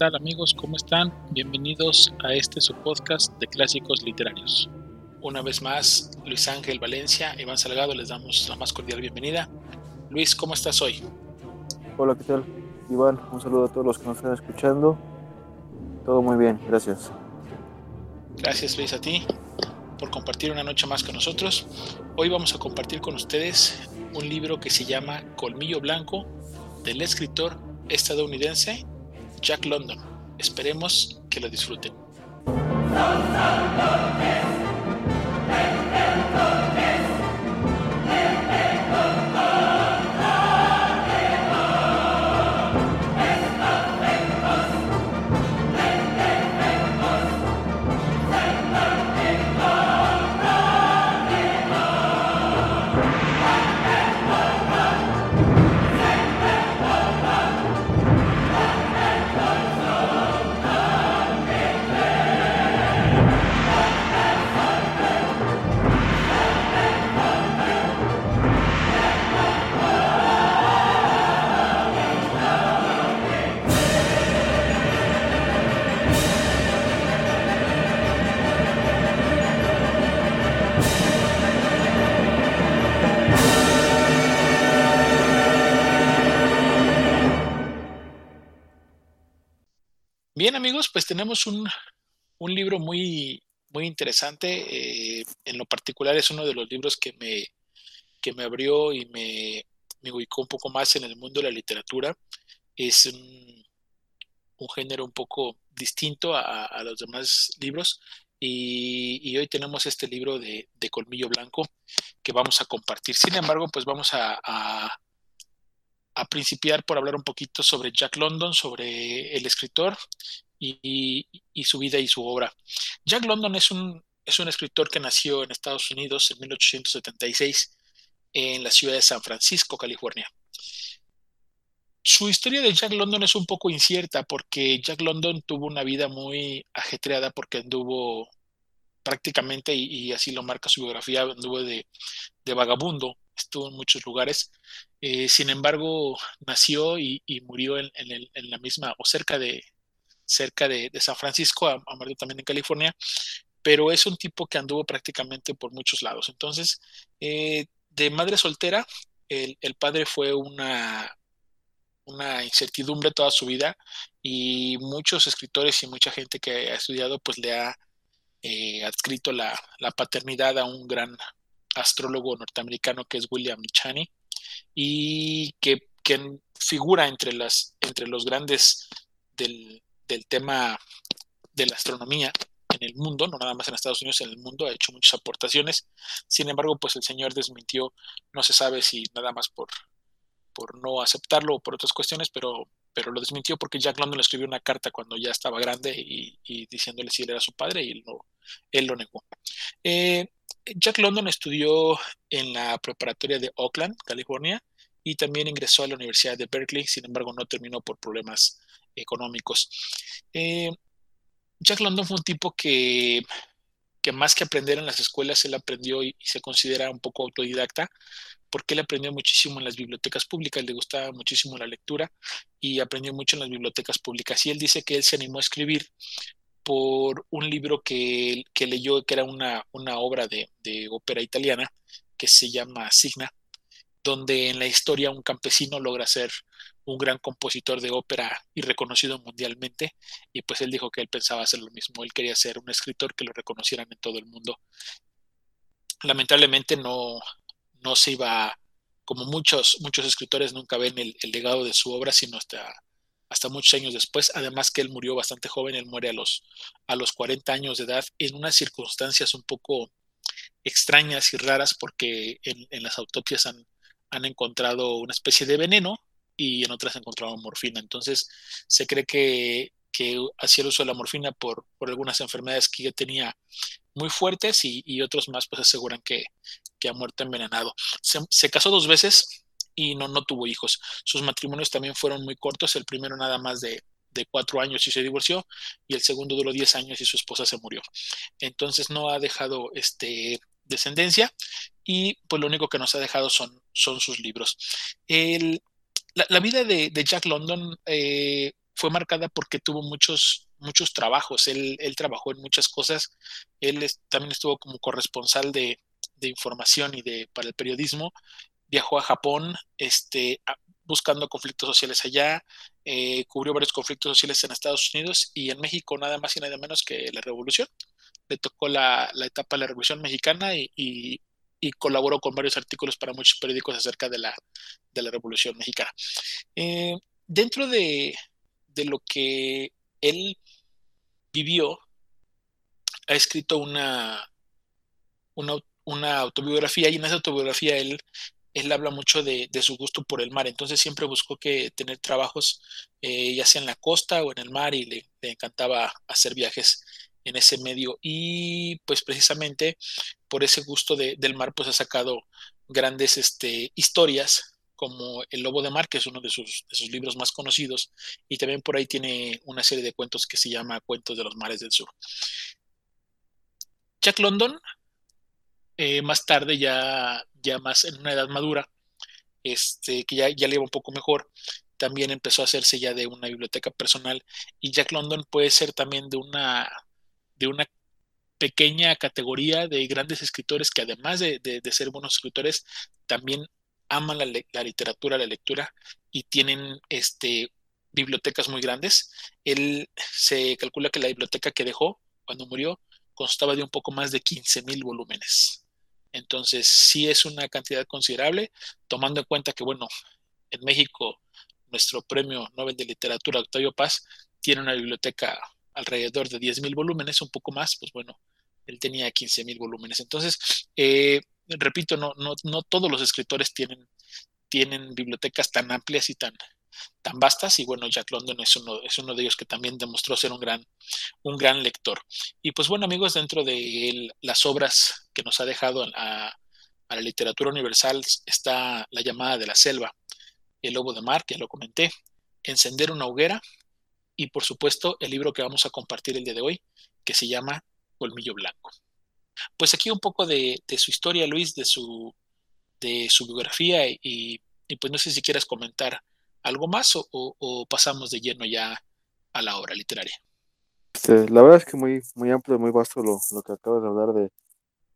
Hola, ¿qué tal amigos? ¿Cómo están? Bienvenidos a este su podcast de clásicos literarios. Una vez más, Luis Ángel Valencia, Iván Salgado, les damos la más cordial bienvenida. Luis, ¿cómo estás hoy? Hola, ¿qué tal? Iván, un saludo a todos los que nos están escuchando. Todo muy bien, gracias. Gracias Luis a ti por compartir una noche más con nosotros. Hoy vamos a compartir con ustedes un libro que se llama Colmillo Blanco del escritor estadounidense Jack London. Esperemos que lo disfruten. Bien amigos, pues tenemos un, libro muy, muy interesante. Eh, en lo particular es uno de los libros que me, que me abrió y me, me ubicó un poco más en el mundo de la literatura. Es un, género un poco distinto a, los demás libros. Y, hoy tenemos este libro de, Colmillo Blanco que vamos a compartir. Sin embargo, pues vamos a, a principiar por hablar un poquito sobre Jack London, sobre el escritor y, su vida y su obra. Jack London es un, es un escritor que nació en Estados Unidos en 1876 en la ciudad de San Francisco, California. Su historia de Jack London es un poco incierta porque Jack London tuvo una vida muy ajetreada porque anduvo prácticamente, y, así lo marca su biografía, anduvo de vagabundo estuvo en muchos lugares. Eh, sin embargo, nació y, murió en, la misma o cerca de, cerca de, San Francisco, a, también en California, pero es un tipo que anduvo prácticamente por muchos lados. Entonces, eh, de madre soltera, el, padre fue una, una incertidumbre toda su vida y muchos escritores y mucha gente que ha estudiado pues le ha eh, adscrito la, la, paternidad a un gran astrólogo norteamericano que es William Chani y que, figura entre, las, entre los grandes del, tema de la astronomía en el mundo, no nada más en Estados Unidos, en el mundo, ha hecho muchas aportaciones. Sin embargo, pues el señor desmintió, no se sabe si nada más por, por no aceptarlo o por otras cuestiones, pero, pero lo desmintió porque Jack London le escribió una carta cuando ya estaba grande y, diciéndole si él era su padre y él, él lo negó. Eh, Jack London estudió en la preparatoria de Oakland, California, y también ingresó a la Universidad de Berkeley, sin embargo no terminó por problemas económicos. Eh, Jack London fue un tipo que, que, más que aprender en las escuelas, él aprendió y, se considera un poco autodidacta, porque él aprendió muchísimo en las bibliotecas públicas, le gustaba muchísimo la lectura y aprendió mucho en las bibliotecas públicas. Y él dice que él se animó a escribir por un libro que, leyó, que era una, obra de, ópera italiana, que se llama Signa, donde en la historia un campesino logra ser un gran compositor de ópera y reconocido mundialmente, y pues él dijo que él pensaba hacer lo mismo, él quería ser un escritor que lo reconocieran en todo el mundo. Lamentablemente no, no se iba, como muchos, muchos escritores nunca ven el legado de su obra, sino hasta hasta muchos años después, además que él murió bastante joven, él muere a los, a los 40 años de edad en unas circunstancias un poco extrañas y raras porque en, las autopsias han, han, encontrado una especie de veneno y en otras han encontrado morfina. Entonces se cree que, que hacía el uso de la morfina por, por algunas enfermedades que tenía muy fuertes y, otros más pues aseguran que, que ha muerto envenenado. se casó dos veces, y no, no tuvo hijos. Sus matrimonios también fueron muy cortos, el primero nada más de, cuatro años y se divorció, y el segundo duró diez años y su esposa se murió. Entonces no ha dejado este, descendencia y pues lo único que nos ha dejado son, son sus libros. la, vida de, Jack London eh, fue marcada porque tuvo muchos, muchos trabajos. Él, él trabajó en muchas cosas. Él también estuvo como corresponsal de, de, información y de, para el periodismo. Viajó a Japón este, buscando conflictos sociales allá. Eh, cubrió varios conflictos sociales en Estados Unidos y en México nada más y nada menos que la revolución. Le tocó la, la etapa de la revolución mexicana y, y, colaboró con varios artículos para muchos periódicos acerca de la, de la revolución mexicana. Eh, dentro de, de lo que él vivió, ha escrito una, una, autobiografía y en esa autobiografía él, él habla mucho de, de, su gusto por el mar, entonces siempre buscó que tener trabajos eh, ya sea en la costa o en el mar y le, encantaba hacer viajes en ese medio y pues precisamente por ese gusto de, del mar pues ha sacado grandes este, historias como El Lobo de Mar, que es uno de sus, sus, libros más conocidos, y también por ahí tiene una serie de cuentos que se llama Cuentos de los Mares del Sur. Jack London, eh, más tarde, ya, ya más en una edad madura, este, que ya, ya le iba un poco mejor, también empezó a hacerse ya de una biblioteca personal, y Jack London puede ser también de una, de una pequeña categoría de grandes escritores que además de, de, de ser buenos escritores, también aman la, la, literatura, la lectura y tienen este, bibliotecas muy grandes. Él se calcula que la biblioteca que dejó cuando murió constaba de un poco más de 15 mil volúmenes. Entonces, sí es una cantidad considerable, tomando en cuenta que, bueno, en México, nuestro premio Nobel de Literatura, Octavio Paz, tiene una biblioteca alrededor de 10 mil volúmenes, un poco más, pues bueno, él tenía 15 mil volúmenes. Entonces, eh, repito, no, no, no todos los escritores tienen, tienen bibliotecas tan amplias y tan, tan vastas y bueno, Jack London es uno, es uno de ellos que también demostró ser un gran, un gran lector. Y pues bueno amigos, dentro de las obras que nos ha dejado a, la literatura universal está La llamada de la selva, El lobo de mar, que ya lo comenté, Encender una hoguera y por supuesto el libro que vamos a compartir el día de hoy, que se llama Colmillo Blanco. Pues aquí un poco de, su historia, Luis, de su, de su biografía y, y, pues no sé si quieres comentar algo más o, o, o, pasamos de lleno ya a la obra literaria. La verdad es que muy, muy amplio, muy vasto lo, lo que acabas de hablar de,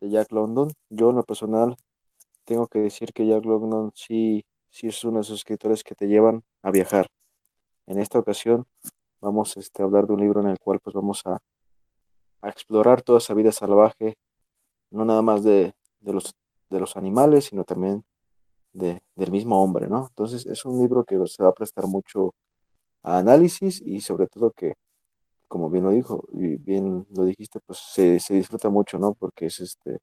de, Jack London. Yo en lo personal tengo que decir que Jack London sí, sí es uno de esos escritores que te llevan a viajar. En esta ocasión vamos este, a hablar de un libro en el cual pues vamos a, a explorar toda esa vida salvaje, no nada más de, de, los, de los animales, sino también de, del mismo hombre, ¿no? Entonces es un libro que se va a prestar mucho a análisis y sobre todo que, como bien lo dijo, y bien lo dijiste, pues se, se disfruta mucho, ¿no? Porque es este,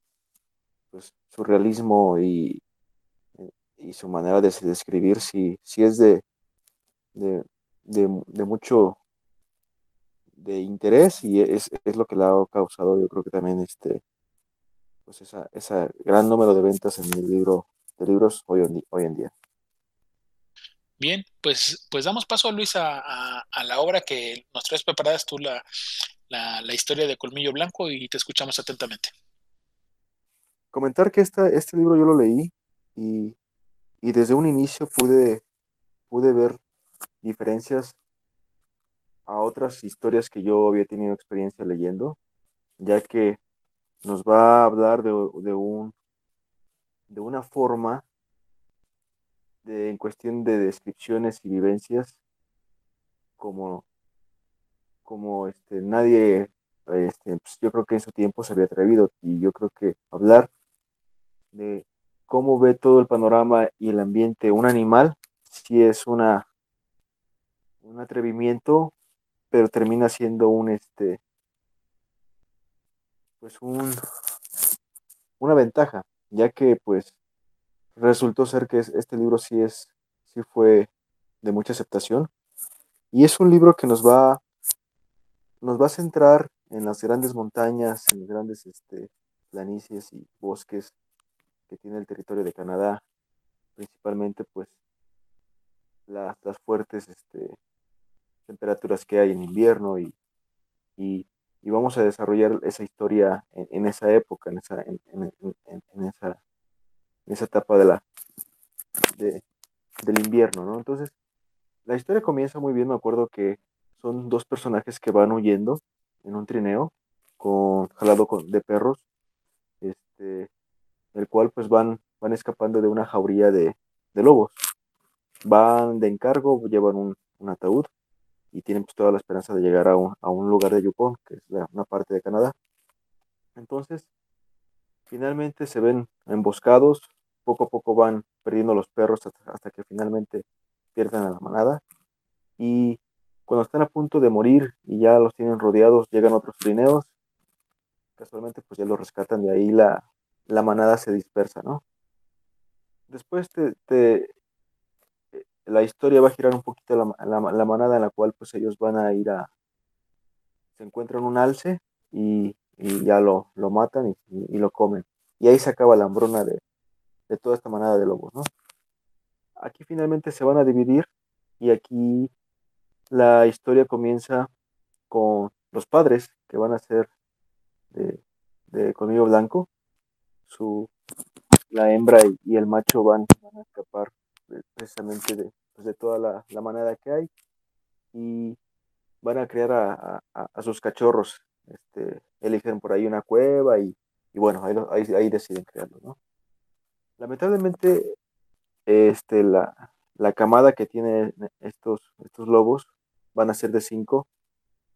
pues su realismo y, y su manera de describir, si, si es de, de, de, mucho de interés y es, es, lo que le ha causado yo creo que también este pues esa, esa gran número de ventas en el libro de libros hoy en, hoy en día. Bien, pues, pues damos paso a Luis a, a, a la obra que nos traes preparadas tú la, la, la, historia de Colmillo Blanco y te escuchamos atentamente. Comentar que esta, este libro yo lo leí y, y desde un inicio pude, pude ver diferencias a otras historias que yo había tenido experiencia leyendo, ya que nos va a hablar de, de un de una forma de, en cuestión de descripciones y vivencias como como este nadie este, pues yo creo que en su tiempo se había atrevido y yo creo que hablar de cómo ve todo el panorama y el ambiente un animal si es una un atrevimiento pero termina siendo un este pues un una ventaja ya que pues resultó ser que este libro sí es sí fue de mucha aceptación. Y es un libro que nos va nos va a centrar en las grandes montañas en los grandes este, planicies y bosques que tiene el territorio de Canadá. Principalmente pues las, las fuertes este, temperaturas que hay en invierno y, y vamos a desarrollar esa historia en, en esa época, en esa, en, en, esa, en esa etapa de la, de, del invierno, ¿no? Entonces, la historia comienza muy bien, me acuerdo que son dos personajes que van huyendo en un trineo con jalado con, de perros, este, el cual pues van, van escapando de una jauría de, de lobos. Van de encargo, llevan un, un, ataúd y tienen pues toda la esperanza de llegar a un, a un lugar de Yukon, que es una parte de Canadá. Entonces, finalmente se ven emboscados, poco a poco van perdiendo los perros hasta, hasta que finalmente pierden a la manada y cuando están a punto de morir y ya los tienen rodeados, llegan otros trineos, casualmente pues ya los rescatan, de ahí la, la manada se dispersa, ¿no? Después te, te, la historia va a girar un poquito la, la, manada en la cual pues ellos van a ir a, se encuentran un alce y, y ya lo, lo matan y, y, lo comen. Y ahí se acaba la hambruna de, de toda esta manada de lobos, ¿no? Aquí finalmente se van a dividir y aquí la historia comienza con los padres que van a ser de, de colmillo blanco. Su, la hembra y, el macho van, van, a escapar precisamente de, pues de toda la, la, manada que hay y van a crear a, a, a sus cachorros. Este, eligen por ahí una cueva y, y bueno, ahí, ahí, ahí, deciden crearlo. ¿no? Lamentablemente, este, la, la camada que tiene estos, estos lobos van a ser de cinco,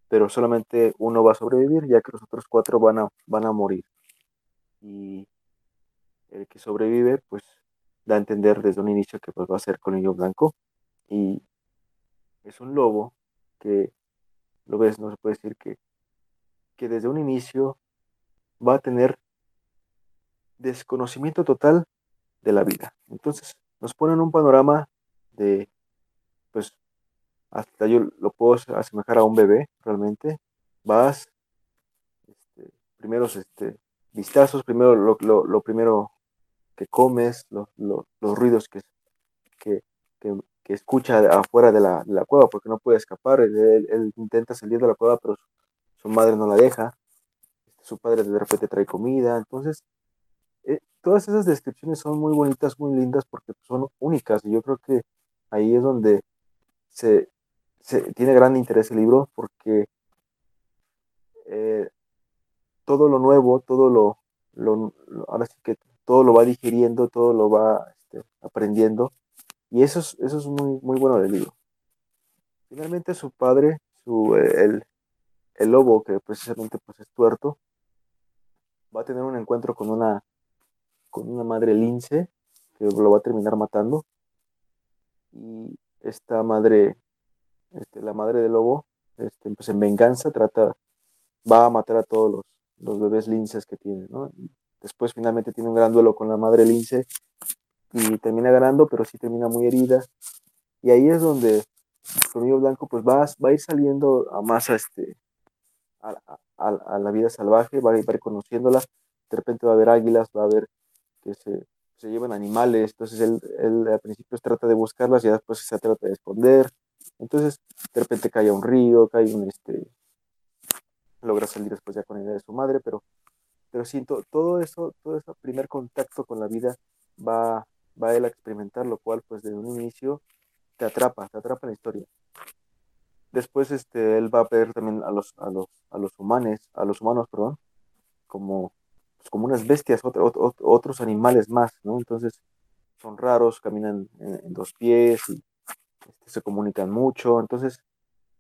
pero solamente uno va a sobrevivir, ya que los otros cuatro van a, van a morir. Y el que sobrevive, pues da a entender desde un inicio que pues, va a ser colmillo blanco. Y es un lobo que, lo ves, no se puede decir que, que desde un inicio va a tener desconocimiento total de la vida. Entonces nos ponen un panorama de, pues, hasta yo lo puedo asemejar a un bebé, realmente. Vas, este, primeros este, vistazos, primero lo, lo, lo primero que comes, lo, los ruidos que, que, que, que, escucha afuera de la, cueva, porque no puede escapar. Él, intenta salir de la cueva, pero su, madre no la deja. Su padre de repente trae comida. Entonces, eh, todas esas descripciones son muy bonitas, muy lindas, porque son únicas. Y yo creo que ahí es donde se, tiene gran interés el libro porque eh, todo lo nuevo, todo lo, lo, lo, ahora sí que todo lo va digiriendo, todo lo va este, aprendiendo y eso es, eso es muy, muy bueno del libro. Finalmente su padre, su, el, el lobo que precisamente pues es tuerto, va a tener un encuentro con una, con una madre lince que lo va a terminar matando y esta madre este, la madre del lobo, este, pues en venganza trata, va a matar a todos los, los bebés linces que tiene, ¿no? Después finalmente tiene un gran duelo con la madre lince y termina ganando, pero sí termina muy herida. Y ahí es donde Colmillo Blanco pues va, va a ir saliendo a más a, este, a, a, a, la vida salvaje, va a ir reconociéndola, de repente va a haber águilas, va a haber que se, se llevan animales, entonces él, él al principio trata de buscarlas y después se trata de esconder, entonces, de repente cae a un río, cae un, este, logra salir después ya con la idea de su madre, pero, pero siento, todo eso, todo ese primer contacto con la vida va, va él a experimentar, lo cual, pues, desde un inicio te atrapa, te atrapa la historia. Después, este, él va a ver también a los, a los, a los humanos, a los humanos, perdón, como, pues, como unas bestias, otro, otro, otros animales más, ¿no? Entonces, son raros, caminan en, en dos pies y este, se comunican mucho, entonces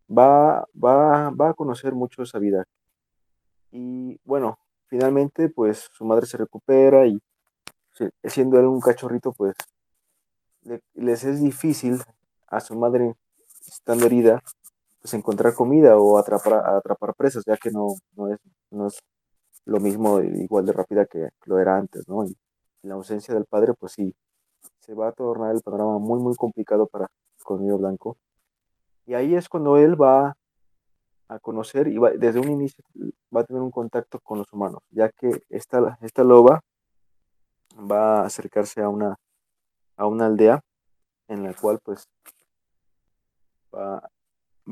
va, va, va a conocer mucho esa vida. Y bueno, finalmente pues su madre se recupera y siendo él un cachorrito pues le, les es difícil a su madre estando herida pues encontrar comida o atrapar, atrapar presas ya que no, no, es, no es lo mismo igual de rápida que lo era antes, ¿no? Y la ausencia del padre pues sí, se va a tornar el panorama muy muy complicado para, Colmillo Blanco. Y ahí es cuando él va a conocer y va, desde un inicio va a tener un contacto con los humanos, ya que esta, esta loba va a acercarse a una, a una aldea en la cual pues va,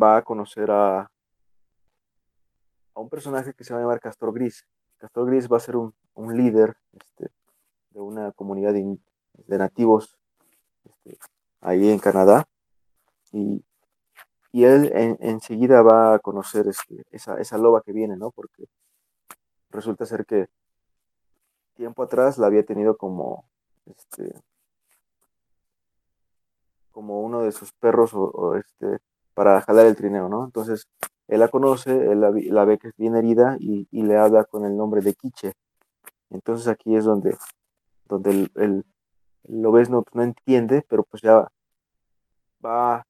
va a conocer a, a un personaje que se va a llamar Castor Gris. Castor Gris va a ser un, un líder este, de una comunidad de, de nativos este, ahí en Canadá y y él en, enseguida va a conocer este, esa, esa loba que viene, ¿no? Porque resulta ser que tiempo atrás la había tenido como, este, como uno de sus perros o, este, para jalar el trineo, ¿no? Entonces, él la conoce, él la, ve que es bien herida y, le habla con el nombre de Quiche. Entonces aquí es donde, donde el, el, lo ves no, no entiende, pero pues ya va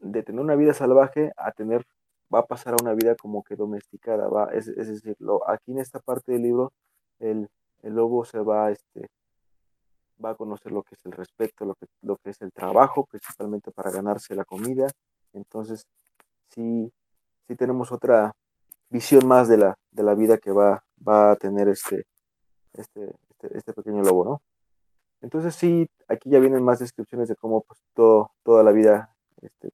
de tener una vida salvaje a tener, va a pasar a una vida como que domesticada, va, es, es decir, lo, aquí en esta parte del libro, el, el lobo se va, este, va a conocer lo que es el respeto, lo que, lo que es el trabajo, principalmente para ganarse la comida. Entonces, sí, sí tenemos otra visión más de la, de la vida que va, va a tener este, este, este, este pequeño lobo, ¿no? Entonces sí, aquí ya vienen más descripciones de cómo pues, todo, toda la vida, este,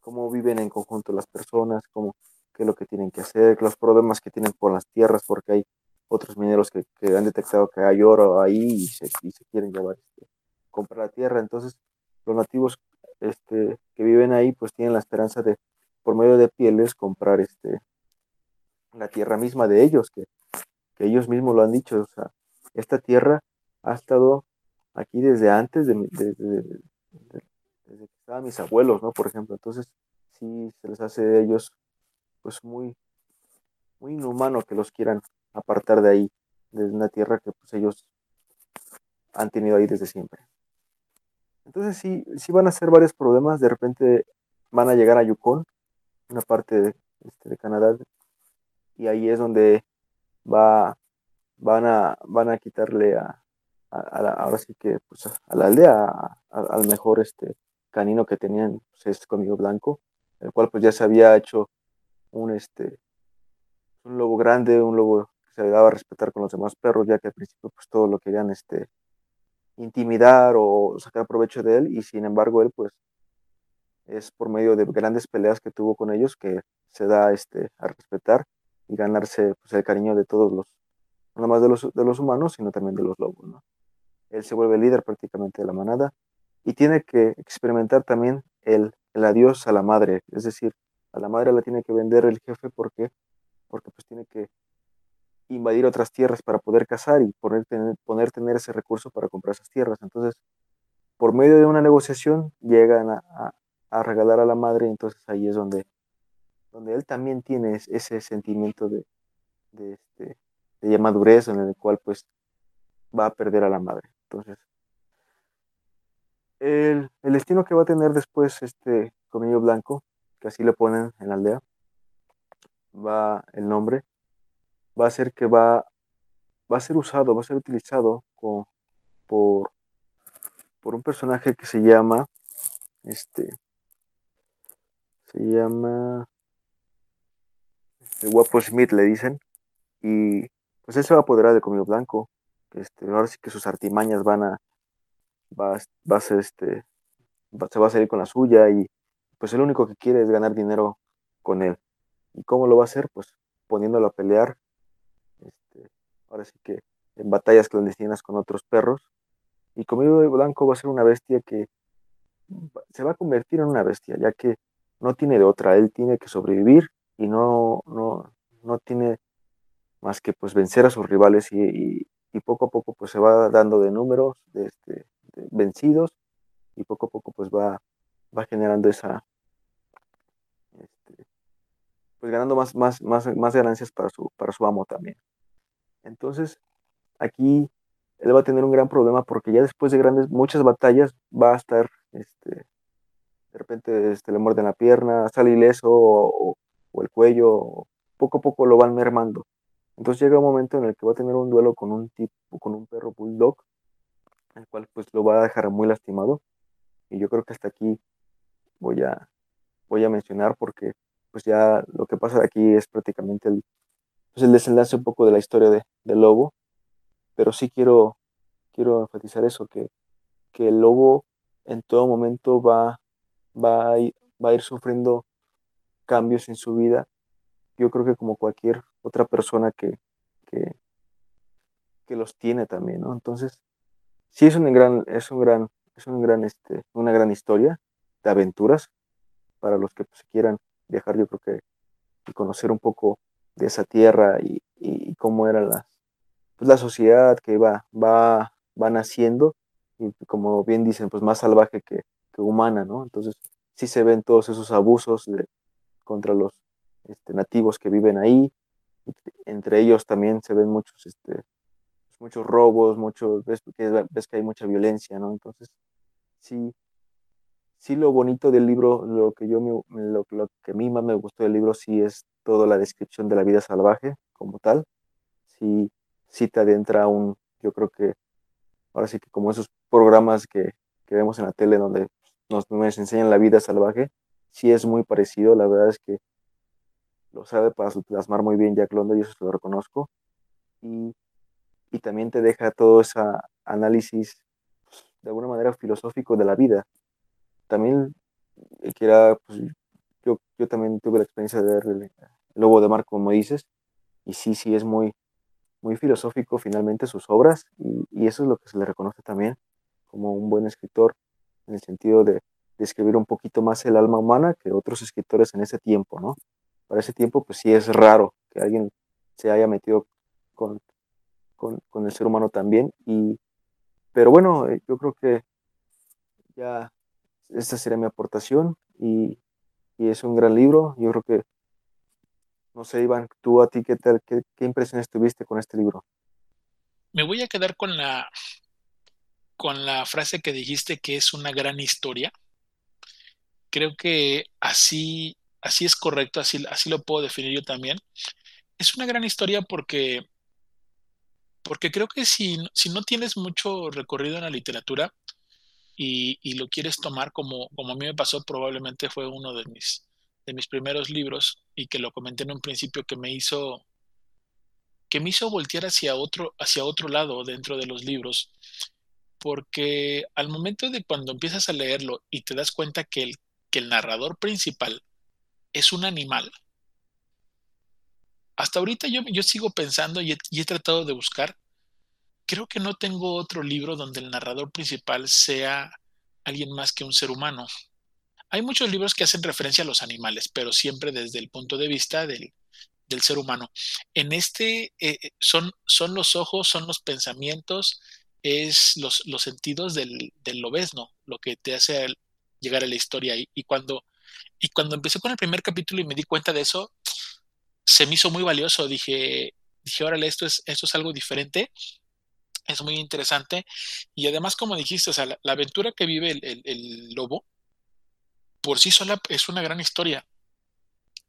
cómo viven en conjunto las personas, cómo, qué es lo que tienen que hacer, los problemas que tienen con las tierras, porque hay otros mineros que, han detectado que hay oro ahí y se, quieren llevar, este, comprar la tierra. Entonces, los nativos este, que viven ahí, pues tienen la esperanza de, por medio de pieles, comprar este, la tierra misma de ellos, que, ellos mismos lo han dicho. O sea, esta tierra ha estado aquí desde antes de, desde que estaban mis abuelos, ¿no? Por ejemplo, entonces sí se les hace de ellos pues muy, muy inhumano que los quieran apartar de ahí, de una tierra que pues ellos han tenido ahí desde siempre. Entonces sí, sí van a ser varios problemas, de repente van a llegar a Yukon, una parte de, este, Canadá, y ahí es donde va, van, a, van a quitarle a, ahora sí que pues, a la aldea, al mejor este, canino que tenían, pues, es conmigo blanco, el cual pues ya se había hecho un, este, un lobo grande, un lobo se le daba a respetar con los demás perros, ya que al principio pues todo lo querían este, intimidar o sacar provecho de él, y sin embargo él pues es por medio de grandes peleas que tuvo con ellos que se da este, a respetar y ganarse pues, el cariño de todos los, no más de los, de los humanos, sino también de los lobos. ¿no? Él se vuelve líder prácticamente de la manada y tiene que experimentar también el, el adiós a la madre, es decir, a la madre la tiene que vender el jefe porque, porque pues tiene que invadir otras tierras para poder cazar y poner tener, tener ese recurso para comprar esas tierras. Entonces, por medio de una negociación, llegan a, a, regalar a la madre, y entonces ahí es donde, donde él también tiene ese sentimiento de, de, este, de madurez en el cual pues va a perder a la madre. Entonces, el, el destino que va a tener después este Comillo Blanco, que así le ponen en la aldea, va el nombre, va a ser que va, va a ser usado, va a ser utilizado por, por un personaje que se llama, este, se llama, el guapo Smith le dicen, y pues él se va a apoderar de Comillo Blanco, este, ahora sí que sus artimañas van a, va, va a ser este, se va a salir con la suya y pues el único que quiere es ganar dinero con él. ¿Y cómo lo va a hacer? Pues poniéndolo a pelear este, ahora que en batallas clandestinas con otros perros. Y Comido Blanco va a ser una bestia que se va a convertir en una bestia, ya que no tiene de otra, él tiene que sobrevivir y no, no, no tiene más que pues vencer a sus rivales y, poco a poco pues se va dando de números de, este, vencidos y poco a poco pues va, va generando esa, este, pues ganando más, más, más, más ganancias para su, para su amo también. Entonces, aquí él va a tener un gran problema porque ya después de grandes, muchas batallas, va a estar, este, de repente este, le muerden la pierna, sale ileso o, el cuello, poco a poco lo van mermando. Entonces llega un momento en el que va a tener un duelo con un tipo, con un perro bulldog, el cual pues lo va a dejar muy lastimado. Y yo creo que hasta aquí voy a, voy a mencionar porque pues ya lo que pasa aquí es prácticamente el, pues el desenlace un poco de la historia de, Lobo, pero sí quiero, quiero enfatizar eso, que, que el Lobo en todo momento va, va, a ir, va a ir sufriendo cambios en su vida, yo creo que como cualquier otra persona que, que, los tiene también, ¿no? Entonces, sí es un gran, es un gran, es un gran, este, una gran historia de aventuras para los que pues, quieran viajar, yo creo que y conocer un poco de esa tierra y, y cómo era la, pues, la sociedad que va, va, va naciendo y como bien dicen, pues más salvaje que, que humana, ¿no? Entonces sí se ven todos esos abusos de, contra los este, nativos que viven ahí. Entre ellos también se ven muchos, este, muchos robos, muchos, ves, ves que hay mucha violencia, ¿no? Entonces, sí, sí lo bonito del libro, lo que yo lo, que a mí más me gustó del libro sí es toda la descripción de la vida salvaje como tal. Sí, sí te adentra un, yo creo que ahora sí que como esos programas que, que vemos en la tele donde nos, enseñan la vida salvaje, sí es muy parecido, la verdad es que lo sabe plasmar muy bien Jack London y eso lo reconozco. Y, y también te deja todo ese análisis pues, de alguna manera filosófico de la vida, también que era, pues, yo, yo también tuve la experiencia de ver el, Lobo de Mar, como dices, y sí, sí, es muy, muy filosófico finalmente sus obras, y, eso es lo que se le reconoce también como un buen escritor, en el sentido de, de escribir un poquito más el alma humana que otros escritores en ese tiempo, ¿no? Para ese tiempo, pues sí es raro que alguien se haya metido con, con, con el ser humano también, y, pero bueno, eh, yo creo que ya esta sería mi aportación y, y, es un gran libro. Yo creo que, no sé, Iván, tú a ti, ¿qué tal? ¿Qué, qué impresiones tuviste con este libro? Me voy a quedar con la, con la frase que dijiste que es una gran historia. Creo que así, así es correcto, así, así lo puedo definir yo también. Es una gran historia porque, porque creo que si, si no tienes mucho recorrido en la literatura, y, lo quieres tomar como, como a mí me pasó, probablemente fue uno de mis, de mis primeros libros y que lo comenté en un principio que me hizo que me hizo voltear hacia otro, hacia otro lado dentro de los libros, porque al momento de cuando empiezas a leerlo y te das cuenta que el, que el narrador principal es un animal, hasta ahorita yo, yo sigo pensando y he tratado de buscar creo que no tengo otro libro donde el narrador principal sea alguien más que un ser humano. Hay muchos libros que hacen referencia a los animales, pero siempre desde el punto de vista del, ser humano. En este eh, eh, son, son los ojos, son los pensamientos, es los, los sentidos del, del lobesno, lo que te hace llegar a la historia. Y, y, cuando, y cuando empecé con el primer capítulo y me di cuenta de eso, se me hizo muy valioso. Dije, dije, órale, esto es, esto es algo diferente es muy interesante. Y además, como dijiste, o sea, la, aventura que vive el, lobo, por sí sola es una gran historia.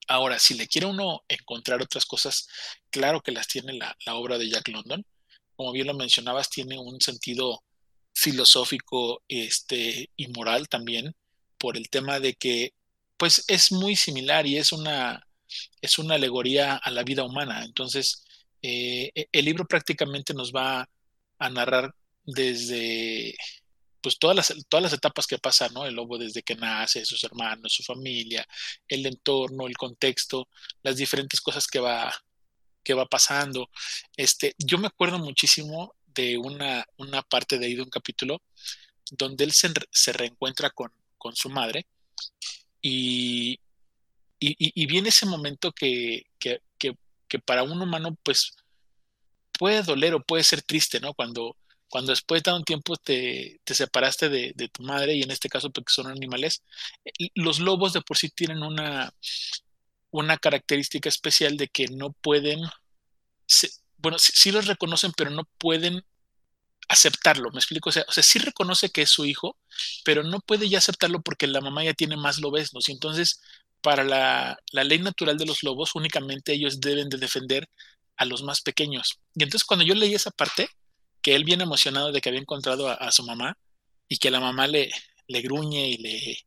Ahora, si le quiere uno encontrar otras cosas, claro que las tiene la, obra de Jack London. Como bien lo mencionabas, tiene un sentido filosófico este, y moral también, por el tema de que, pues, es muy similar y es una, es una alegoría a la vida humana. Entonces, eh, e, el libro prácticamente nos va a narrar desde pues todas las, todas las etapas que pasa, ¿no? El lobo desde que nace, sus hermanos, su familia, el entorno, el contexto, las diferentes cosas que va, que va pasando. Este, yo me acuerdo muchísimo de una, una parte de ahí de un capítulo donde él se, se reencuentra con, con, su madre y, y, y, viene ese momento que, que, que, que para un humano pues puede doler o puede ser triste, ¿no? Cuando, cuando después de un tiempo te, te separaste de, de, tu madre, y en este caso porque son animales, eh, los lobos de por sí tienen una, una característica especial de que no pueden, bueno, sí, los reconocen, pero no pueden aceptarlo, ¿me explico? O sea, o sea, sí reconoce que es su hijo, pero no puede ya aceptarlo porque la mamá ya tiene más lobesnos, y entonces para la, la, ley natural de los lobos únicamente ellos deben de defender a los más pequeños. Y entonces cuando yo leí esa parte, que él viene emocionado de que había encontrado a, su mamá y que la mamá le, le gruñe y le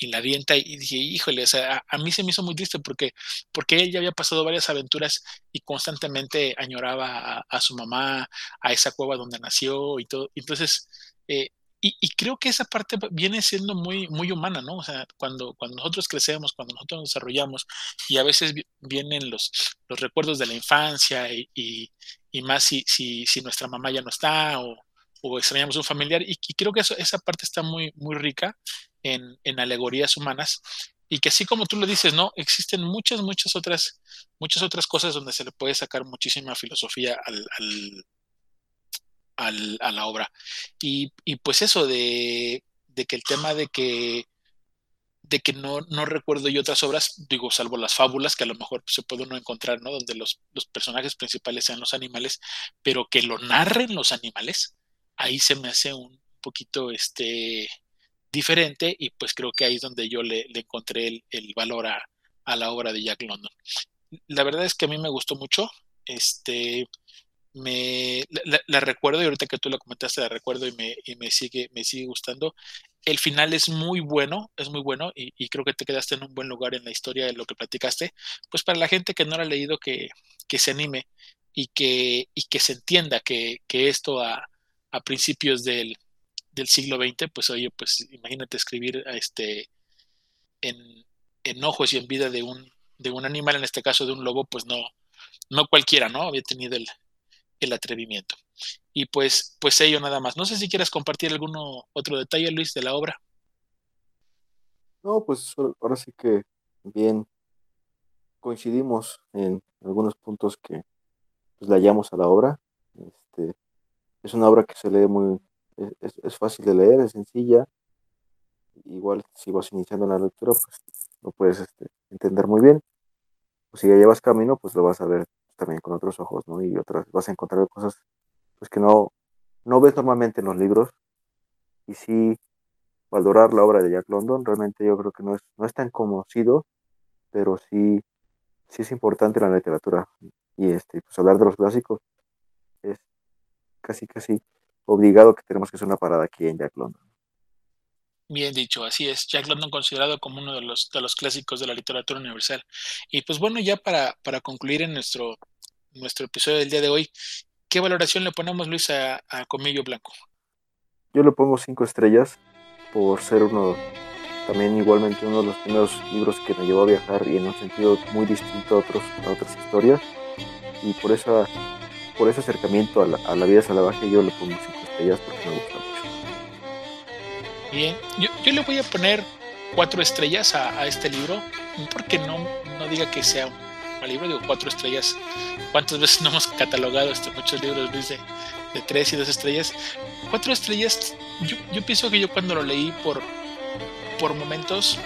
y la avienta y dije, híjole, o sea, a, mí se me hizo muy triste porque, porque él ya había pasado varias aventuras y constantemente añoraba a, su mamá, a esa cueva donde nació y todo. Entonces, eh, y, creo que esa parte viene siendo muy, muy humana, ¿no? O sea, cuando, cuando nosotros crecemos, cuando nosotros nos desarrollamos y a veces vienen los, los recuerdos de la infancia y, y, más si, si, si, nuestra mamá ya no está o, o extrañamos un familiar y, creo que eso, esa parte está muy, muy rica en, en alegorías humanas y que así como tú lo dices, ¿no? Existen muchas, muchas otras, muchas otras cosas donde se le puede sacar muchísima filosofía al, al, a la obra. Y, pues eso de, que el tema de que de que no, no recuerdo yo otras obras, digo, salvo las fábulas, que a lo mejor se puede uno encontrar, ¿no? Donde los, personajes principales sean los animales, pero que lo narren los animales, ahí se me hace un poquito este, diferente y pues creo que ahí es donde yo le, encontré el, el valor a, a, la obra de Jack London. La verdad es que a mí me gustó mucho, este, me la, la, recuerdo y ahorita que tú la comentaste la recuerdo y me, y me sigue me sigue gustando el final es muy bueno es muy bueno y, y, creo que te quedaste en un buen lugar en la historia de lo que platicaste pues para la gente que no lo ha leído que, que se anime y que y que se entienda que, que esto a, a principios del, del siglo XX, pues oye, pues imagínate escribir a este en, en, ojos y en vida de un, de un animal, en este caso de un lobo, pues no, no cualquiera, ¿no? Había tenido el, el atrevimiento. Y pues, pues ello nada más. No sé si quieras compartir alguno otro detalle, Luis, de la obra. No, pues ahora sí que bien coincidimos en algunos puntos que pues, le hallamos a la obra. Este, es una obra que se lee muy, es, es, fácil de leer, es sencilla. Igual si vas iniciando la lectura, pues lo puedes este, entender muy bien. O si ya llevas camino, pues lo vas a ver también con otros ojos, ¿no? Y otras, vas a encontrar cosas pues que no, no ves normalmente en los libros. Y sí, valorar la obra de Jack London, realmente yo creo que no es, no es tan conocido, pero sí, sí es importante la literatura. Y este, pues hablar de los clásicos es casi, casi obligado que tenemos que hacer una parada aquí en Jack London. Bien dicho, así es. Jack London considerado como uno de los, de los clásicos de la literatura universal. Y pues bueno, ya para, para concluir en nuestro, nuestro episodio del día de hoy, ¿qué valoración le ponemos, Luis, a, Comillo Blanco? Yo le pongo cinco estrellas por ser uno, también igualmente uno de los primeros libros que me llevó a viajar y en un sentido muy distinto a, otros, a otras historias. Y por esa por ese acercamiento a la, a la vida salvaje yo le pongo cinco estrellas porque me gusta mucho. Bien, yo, yo le voy a poner cuatro estrellas a, a, este libro, porque no, no diga que sea un libro, digo cuatro estrellas. ¿Cuántas veces no hemos catalogado este, muchos libros, Luis, de, de tres y dos estrellas? Cuatro estrellas, yo, yo pienso que yo cuando lo leí por, por momentos,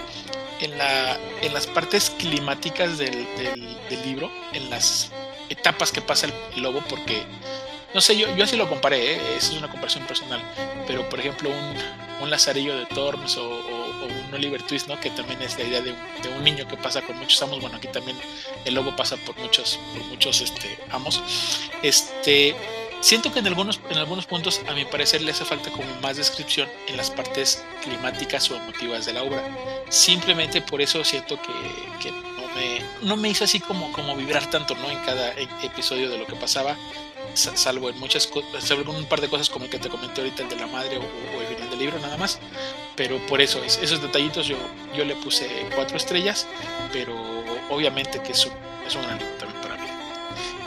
en, la, en las partes climáticas del, del, del libro, en las etapas que pasa el, el lobo, porque, no sé, yo, yo así lo comparé, ¿eh? esa es una comparación personal, pero por ejemplo un, un Lazarillo de Tormes o, un Oliver Twist, ¿no? que también es la idea de un, niño que pasa con muchos amos, bueno, aquí también el lobo pasa por muchos, por muchos este, amos, este... Siento que en algunos, en algunos puntos, a mi parecer, le hace falta como más descripción en las partes climáticas o emotivas de la obra. Simplemente por eso siento que, que me, no me hizo así como, como vibrar tanto ¿no? en cada episodio de lo que pasaba, salvo en muchas salvo en un par de cosas como el que te comenté ahorita, el de la madre o, o el final del libro nada más, pero por eso, es, esos detallitos yo, yo le puse cuatro estrellas, pero obviamente que es un, es un gran libro también para mí.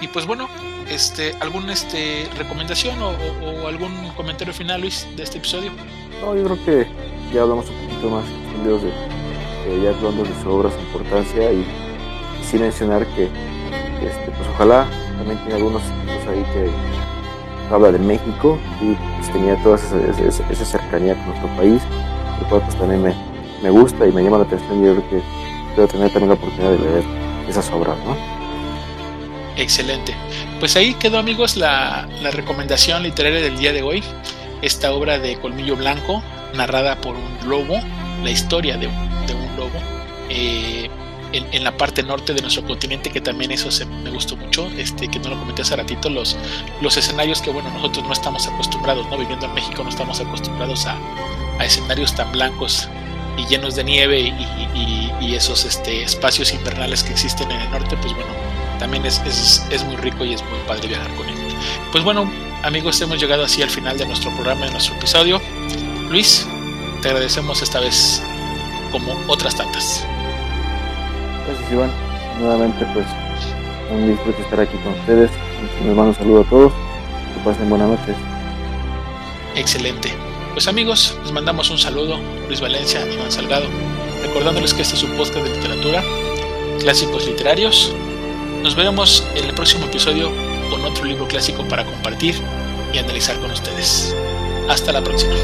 Y pues bueno, este, ¿alguna este, recomendación o, o, o, algún comentario final, Luis, de este episodio? No, yo creo que ya hablamos un poquito más de, de Jack London de su obra, su importancia y sin mencionar que este, pues ojalá también tiene algunos títulos ahí que habla de México y pues, tenía toda esa, esa, cercanía con nuestro país, lo cual pues también me, gusta y me llama la atención y yo creo que debo tener también la oportunidad de leer esas obras, ¿no? Excelente. Pues ahí quedó amigos la, recomendación literaria del día de hoy, esta obra de Colmillo Blanco, narrada por un lobo, la historia de un, de un lobo. Eh, en, en, la parte norte de nuestro continente, que también eso se, me gustó mucho, este, que no lo comenté hace ratito, los, los escenarios que, bueno, nosotros no estamos acostumbrados, ¿no? Viviendo en México no estamos acostumbrados a, a escenarios tan blancos y llenos de nieve y, y, y, esos este, espacios invernales que existen en el norte, pues bueno, también es, es, es muy rico y es muy padre viajar con él. Pues bueno, amigos, hemos llegado así al final de nuestro programa, de nuestro episodio. Luis, te agradecemos esta vez como otras tantas. Gracias Iván, nuevamente pues un disfrute estar aquí con ustedes, les mando un saludo a todos, que pasen buenas noches. Excelente. Pues amigos, les mandamos un saludo, Luis Valencia, Iván Salgado. recordándoles que este es un podcast de literatura, clásicos literarios. Nos veremos en el próximo episodio con otro libro clásico para compartir y analizar con ustedes. Hasta la próxima.